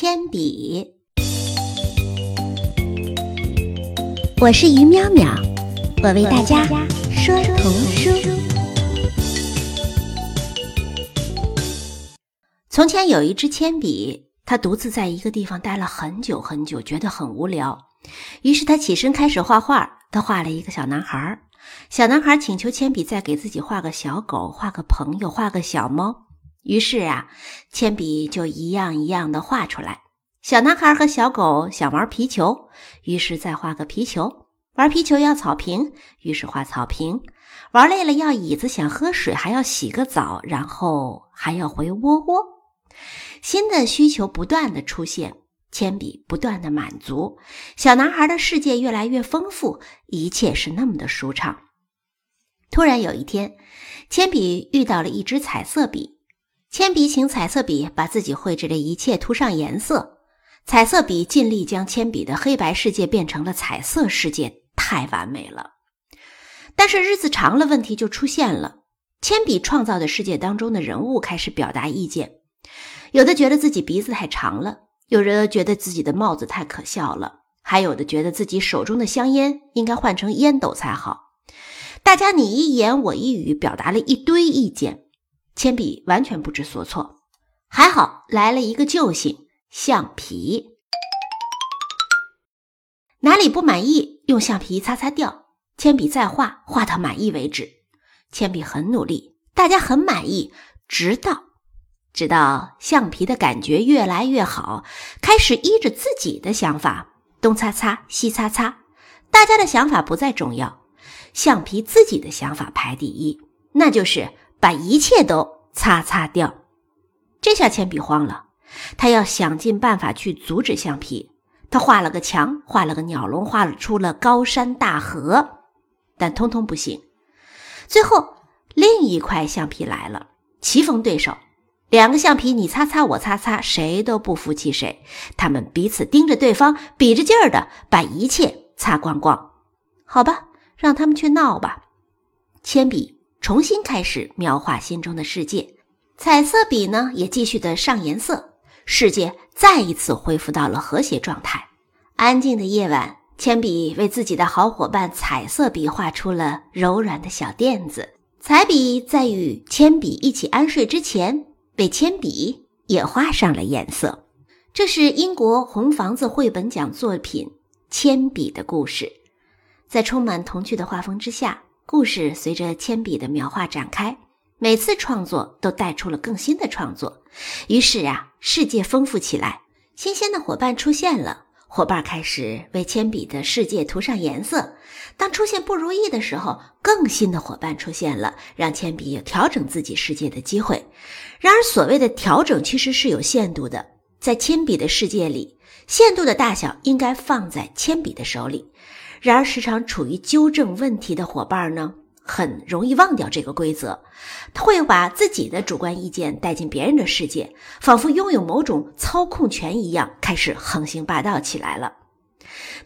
铅笔，我是于淼淼，我为大家说童书。从前有一支铅笔，它独自在一个地方待了很久很久，觉得很无聊，于是他起身开始画画。他画了一个小男孩，小男孩请求铅笔再给自己画个小狗，画个朋友，画个小猫。于是啊，铅笔就一样一样的画出来。小男孩和小狗想玩皮球，于是再画个皮球；玩皮球要草坪，于是画草坪；玩累了要椅子，想喝水还要洗个澡，然后还要回窝窝。新的需求不断的出现，铅笔不断的满足，小男孩的世界越来越丰富，一切是那么的舒畅。突然有一天，铅笔遇到了一支彩色笔。铅笔请彩色笔把自己绘制的一切涂上颜色，彩色笔尽力将铅笔的黑白世界变成了彩色世界，太完美了。但是日子长了，问题就出现了。铅笔创造的世界当中的人物开始表达意见，有的觉得自己鼻子太长了，有人觉得自己的帽子太可笑了，还有的觉得自己手中的香烟应该换成烟斗才好。大家你一言我一语，表达了一堆意见。铅笔完全不知所措，还好来了一个救星——橡皮。哪里不满意，用橡皮擦擦掉。铅笔再画，画到满意为止。铅笔很努力，大家很满意，直到直到橡皮的感觉越来越好，开始依着自己的想法东擦擦西擦擦。大家的想法不再重要，橡皮自己的想法排第一，那就是。把一切都擦擦掉，这下铅笔慌了，他要想尽办法去阻止橡皮。他画了个墙，画了个鸟笼，画出了高山大河，但通通不行。最后，另一块橡皮来了，棋逢对手，两个橡皮你擦擦我擦擦，谁都不服气谁。他们彼此盯着对方，比着劲儿的把一切擦光光。好吧，让他们去闹吧，铅笔。重新开始描画心中的世界，彩色笔呢也继续的上颜色，世界再一次恢复到了和谐状态。安静的夜晚，铅笔为自己的好伙伴彩色笔画出了柔软的小垫子。彩笔在与铅笔一起安睡之前，被铅笔也画上了颜色。这是英国红房子绘本奖作品《铅笔的故事》，在充满童趣的画风之下。故事随着铅笔的描画展开，每次创作都带出了更新的创作，于是啊，世界丰富起来，新鲜的伙伴出现了，伙伴开始为铅笔的世界涂上颜色。当出现不如意的时候，更新的伙伴出现了，让铅笔有调整自己世界的机会。然而，所谓的调整其实是有限度的，在铅笔的世界里，限度的大小应该放在铅笔的手里。然而，时常处于纠正问题的伙伴呢，很容易忘掉这个规则，他会把自己的主观意见带进别人的世界，仿佛拥有某种操控权一样，开始横行霸道起来了。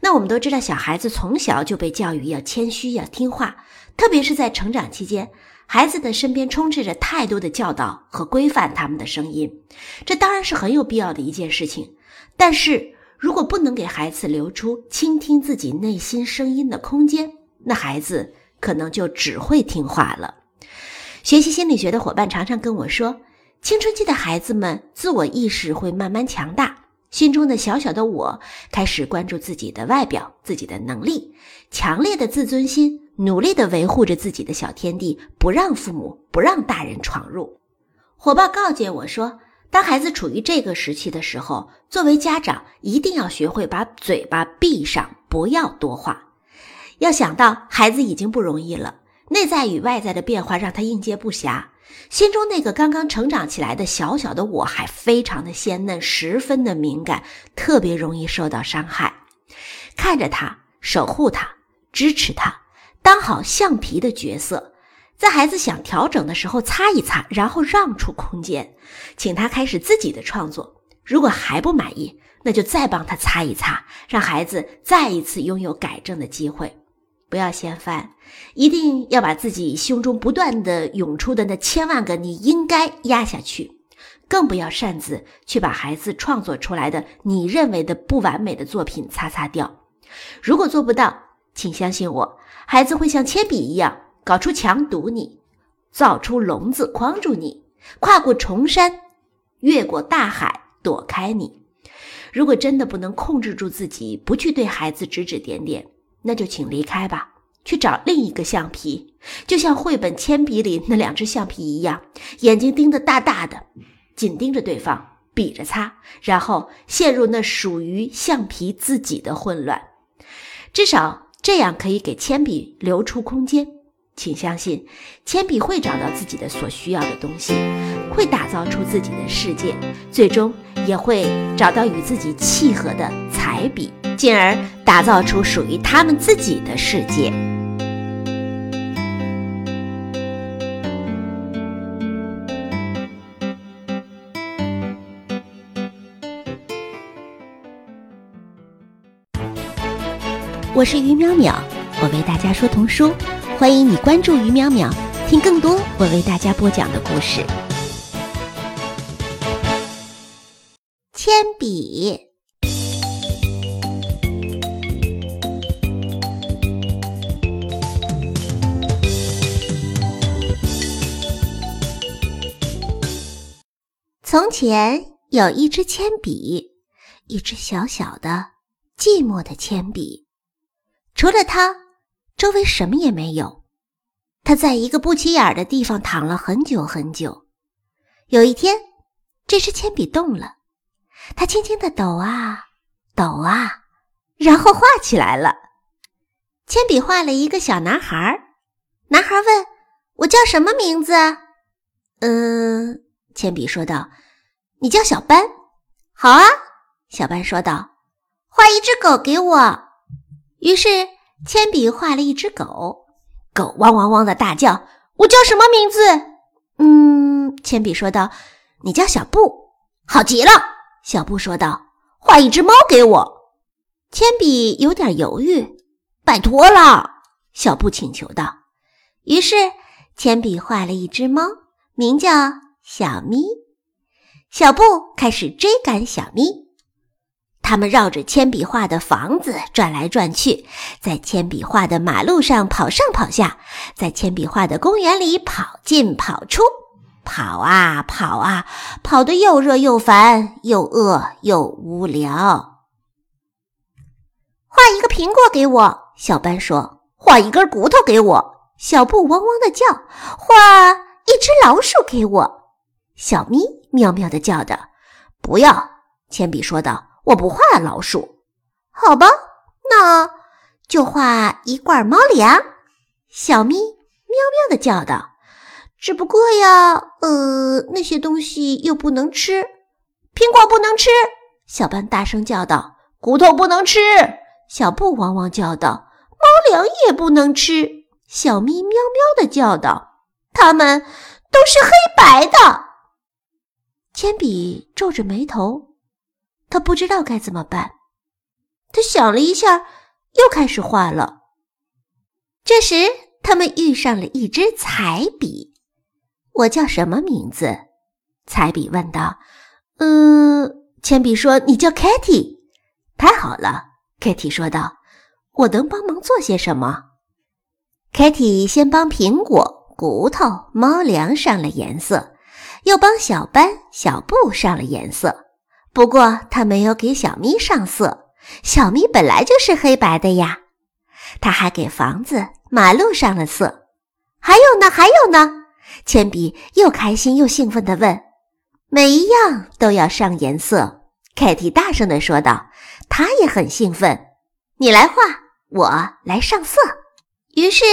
那我们都知道，小孩子从小就被教育要谦虚、要听话，特别是在成长期间，孩子的身边充斥着太多的教导和规范他们的声音，这当然是很有必要的一件事情，但是。如果不能给孩子留出倾听自己内心声音的空间，那孩子可能就只会听话了。学习心理学的伙伴常常跟我说，青春期的孩子们自我意识会慢慢强大，心中的小小的我开始关注自己的外表、自己的能力，强烈的自尊心，努力的维护着自己的小天地，不让父母、不让大人闯入。伙伴告诫我说。当孩子处于这个时期的时候，作为家长一定要学会把嘴巴闭上，不要多话。要想到孩子已经不容易了，内在与外在的变化让他应接不暇，心中那个刚刚成长起来的小小的我还非常的鲜嫩，十分的敏感，特别容易受到伤害。看着他，守护他，支持他，当好橡皮的角色。在孩子想调整的时候，擦一擦，然后让出空间，请他开始自己的创作。如果还不满意，那就再帮他擦一擦，让孩子再一次拥有改正的机会。不要掀翻，一定要把自己胸中不断的涌出的那千万个“你应该”压下去。更不要擅自去把孩子创作出来的你认为的不完美的作品擦擦掉。如果做不到，请相信我，孩子会像铅笔一样搞出墙堵你，造出笼子框住你，跨过重山，越过大海躲开你。如果真的不能控制住自己，不去对孩子指指点点，那就请离开吧，去找另一个橡皮，就像绘本铅笔里那两只橡皮一样，眼睛盯得大大的，紧盯着对方，比着擦，然后陷入那属于橡皮自己的混乱。至少这样可以给铅笔留出空间。请相信，铅笔会找到自己的所需要的东西，会打造出自己的世界，最终也会找到与自己契合的彩笔，进而打造出属于他们自己的世界。我是于淼淼，我为大家说童书。欢迎你关注于淼淼，听更多我为大家播讲的故事。铅笔，从前有一支铅笔，一支小小的、寂寞的铅笔，除了它。周围什么也没有，他在一个不起眼的地方躺了很久很久。有一天，这支铅笔动了，它轻轻的抖啊抖啊，然后画起来了。铅笔画了一个小男孩，男孩问：“我叫什么名字？”“嗯。”铅笔说道，“你叫小班。”“好啊。”小班说道，“画一只狗给我。”于是。铅笔画了一只狗，狗汪汪汪的大叫：“我叫什么名字？”嗯，铅笔说道：“你叫小布。”好极了，小布说道：“画一只猫给我。”铅笔有点犹豫：“拜托了。”小布请求道。于是，铅笔画了一只猫，名叫小咪。小布开始追赶小咪。他们绕着铅笔画的房子转来转去，在铅笔画的马路上跑上跑下，在铅笔画的公园里跑进跑出，跑啊跑啊，跑得又热又烦，又饿又无聊。画一个苹果给我，小班说。画一根骨头给我，小布汪汪的叫。画一只老鼠给我，小咪喵喵的叫的。不要，铅笔说道。我不画老鼠，好吧，那就画一罐猫粮。小咪喵喵的叫道：“只不过呀，呃，那些东西又不能吃，苹果不能吃。”小班大声叫道：“骨头不能吃。”小布汪汪叫道：“猫粮也不能吃。”小咪喵喵的叫道：“它们都是黑白的。”铅笔皱着眉头。他不知道该怎么办，他想了一下，又开始画了。这时，他们遇上了一支彩笔。“我叫什么名字？”彩笔问道。“嗯。”铅笔说，“你叫 Kitty。”太好了，Kitty 说道。“我能帮忙做些什么？”Kitty 先帮苹果、骨头、猫粮上了颜色，又帮小班、小布上了颜色。不过他没有给小咪上色，小咪本来就是黑白的呀。他还给房子、马路上了色。还有呢，还有呢。铅笔又开心又兴奋地问：“每一样都要上颜色。”凯蒂大声地说道：“他也很兴奋。你来画，我来上色。”于是，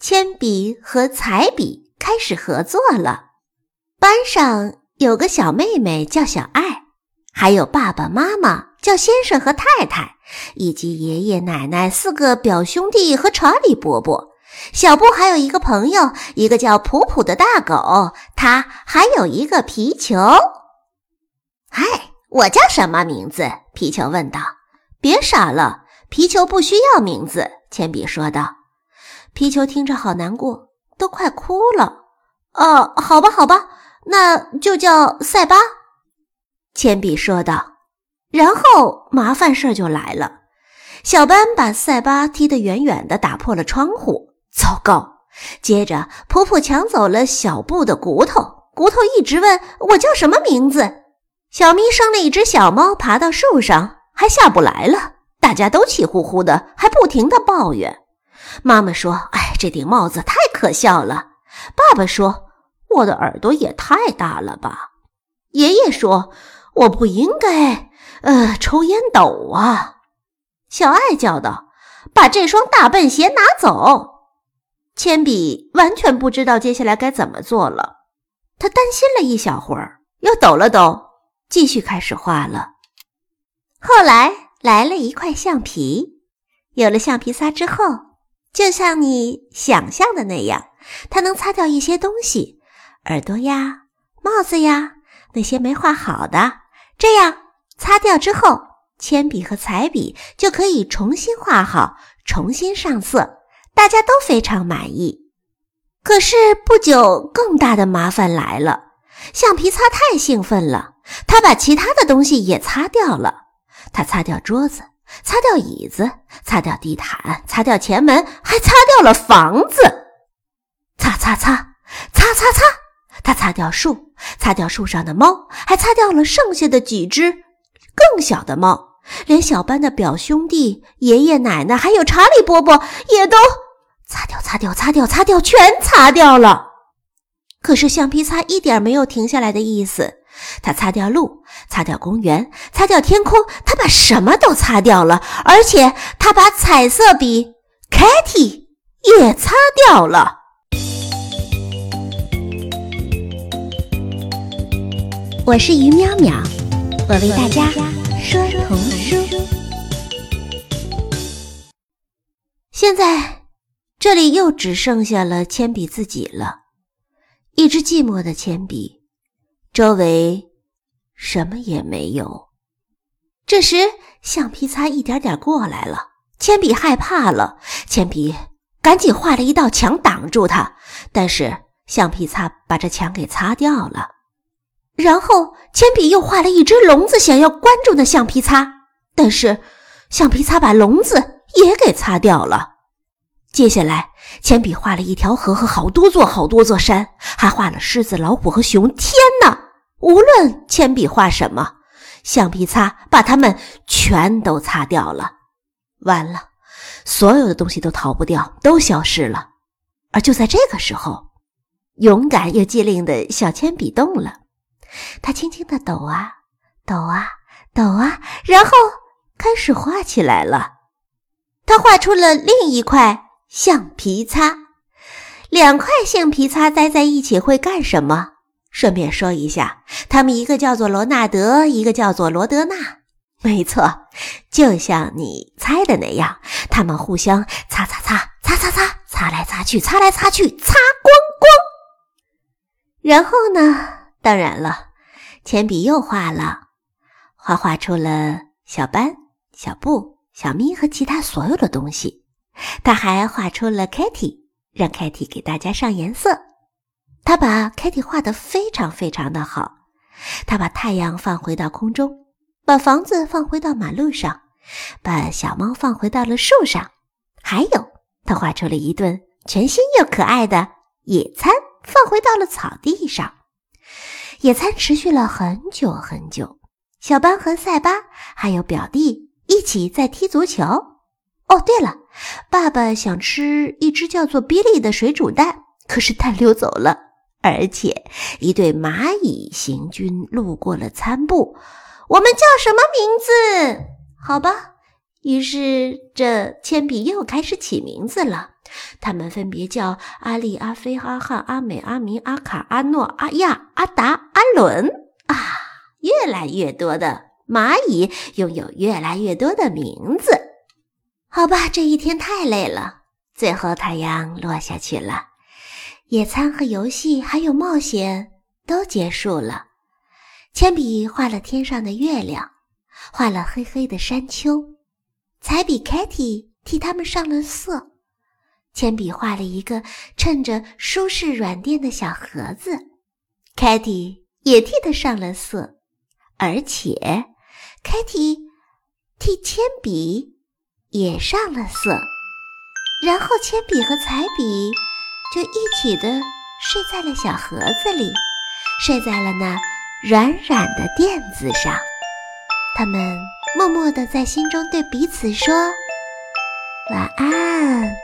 铅笔和彩笔开始合作了。班上有个小妹妹叫小爱。还有爸爸妈妈叫先生和太太，以及爷爷奶奶四个表兄弟和查理伯伯。小布还有一个朋友，一个叫普普的大狗。他还有一个皮球。嗨，我叫什么名字？皮球问道。别傻了，皮球不需要名字。铅笔说道。皮球听着好难过，都快哭了。哦，好吧，好吧，那就叫塞巴。”铅笔说道。然后麻烦事儿就来了，小班把塞巴踢得远远的，打破了窗户。糟糕！接着，婆婆抢走了小布的骨头，骨头一直问我叫什么名字。小咪生了一只小猫，爬到树上还下不来了，大家都气呼呼的，还不停的抱怨。妈妈说：“哎，这顶帽子太可笑了。”爸爸说：“我的耳朵也太大了吧。”爷爷说：“我不应该，呃，抽烟斗啊。”小爱叫道：“把这双大笨鞋拿走。”铅笔完全不知道接下来该怎么做了，他担心了一小会儿，又抖了抖，继续开始画了。后来来了一块橡皮，有了橡皮擦之后，就像你想象的那样，它能擦掉一些东西，耳朵呀、帽子呀，那些没画好的。这样擦掉之后，铅笔和彩笔就可以重新画好，重新上色。大家都非常满意，可是不久，更大的麻烦来了。橡皮擦太兴奋了，他把其他的东西也擦掉了。他擦掉桌子，擦掉椅子，擦掉地毯，擦掉前门，还擦掉了房子。擦擦擦，擦擦擦，他擦掉树，擦掉树上的猫，还擦掉了剩下的几只更小的猫。连小班的表兄弟、爷爷奶奶还有查理伯伯也都。擦掉，擦掉，擦掉，擦掉，全擦掉了。可是橡皮擦一点没有停下来的意思。他擦掉路，擦掉公园，擦掉天空，他把什么都擦掉了，而且他把彩色笔 Kitty 也擦掉了。我是于淼淼，我为大家说童书。现在。这里又只剩下了铅笔自己了，一支寂寞的铅笔，周围什么也没有。这时，橡皮擦一点点过来了，铅笔害怕了，铅笔赶紧画了一道墙挡住它，但是橡皮擦把这墙给擦掉了。然后，铅笔又画了一只笼子，想要关住那橡皮擦，但是橡皮擦把笼子也给擦掉了。接下来，铅笔画了一条河和好多座好多座山，还画了狮子、老虎和熊。天哪！无论铅笔画什么，橡皮擦把它们全都擦掉了。完了，所有的东西都逃不掉，都消失了。而就在这个时候，勇敢又机灵的小铅笔动了，他轻轻地抖啊抖啊抖啊，然后开始画起来了。他画出了另一块。橡皮擦，两块橡皮擦待在一起会干什么？顺便说一下，他们一个叫做罗纳德，一个叫做罗德纳。没错，就像你猜的那样，他们互相擦擦擦擦擦擦，擦来擦去，擦来擦去，擦光光。然后呢？当然了，铅笔又画了，画画出了小斑、小布、小咪和其他所有的东西。他还画出了 Kitty，让 Kitty 给大家上颜色。他把 Kitty 画得非常非常的好。他把太阳放回到空中，把房子放回到马路上，把小猫放回到了树上。还有，他画出了一顿全新又可爱的野餐，放回到了草地上。野餐持续了很久很久。小班和塞巴还有表弟一起在踢足球。哦，对了，爸爸想吃一只叫做比利的水煮蛋，可是蛋溜走了。而且一对蚂蚁行军路过了餐布，我们叫什么名字？好吧，于是这铅笔又开始起名字了。他们分别叫阿丽、阿飞、阿汉、阿美、阿明、阿卡、阿诺、阿亚、阿达、阿伦啊！越来越多的蚂蚁拥有越来越多的名字。好吧，这一天太累了。最后太阳落下去了，野餐和游戏还有冒险都结束了。铅笔画了天上的月亮，画了黑黑的山丘。彩笔 Kitty 替他们上了色。铅笔画了一个衬着舒适软垫的小盒子。，Kitty 也替他上了色，而且 Kitty 替铅笔也上了色。然后铅笔和彩笔就一起的睡在了小盒子里，睡在了那软软的垫子上。他们默默的在心中对彼此说：“晚安。”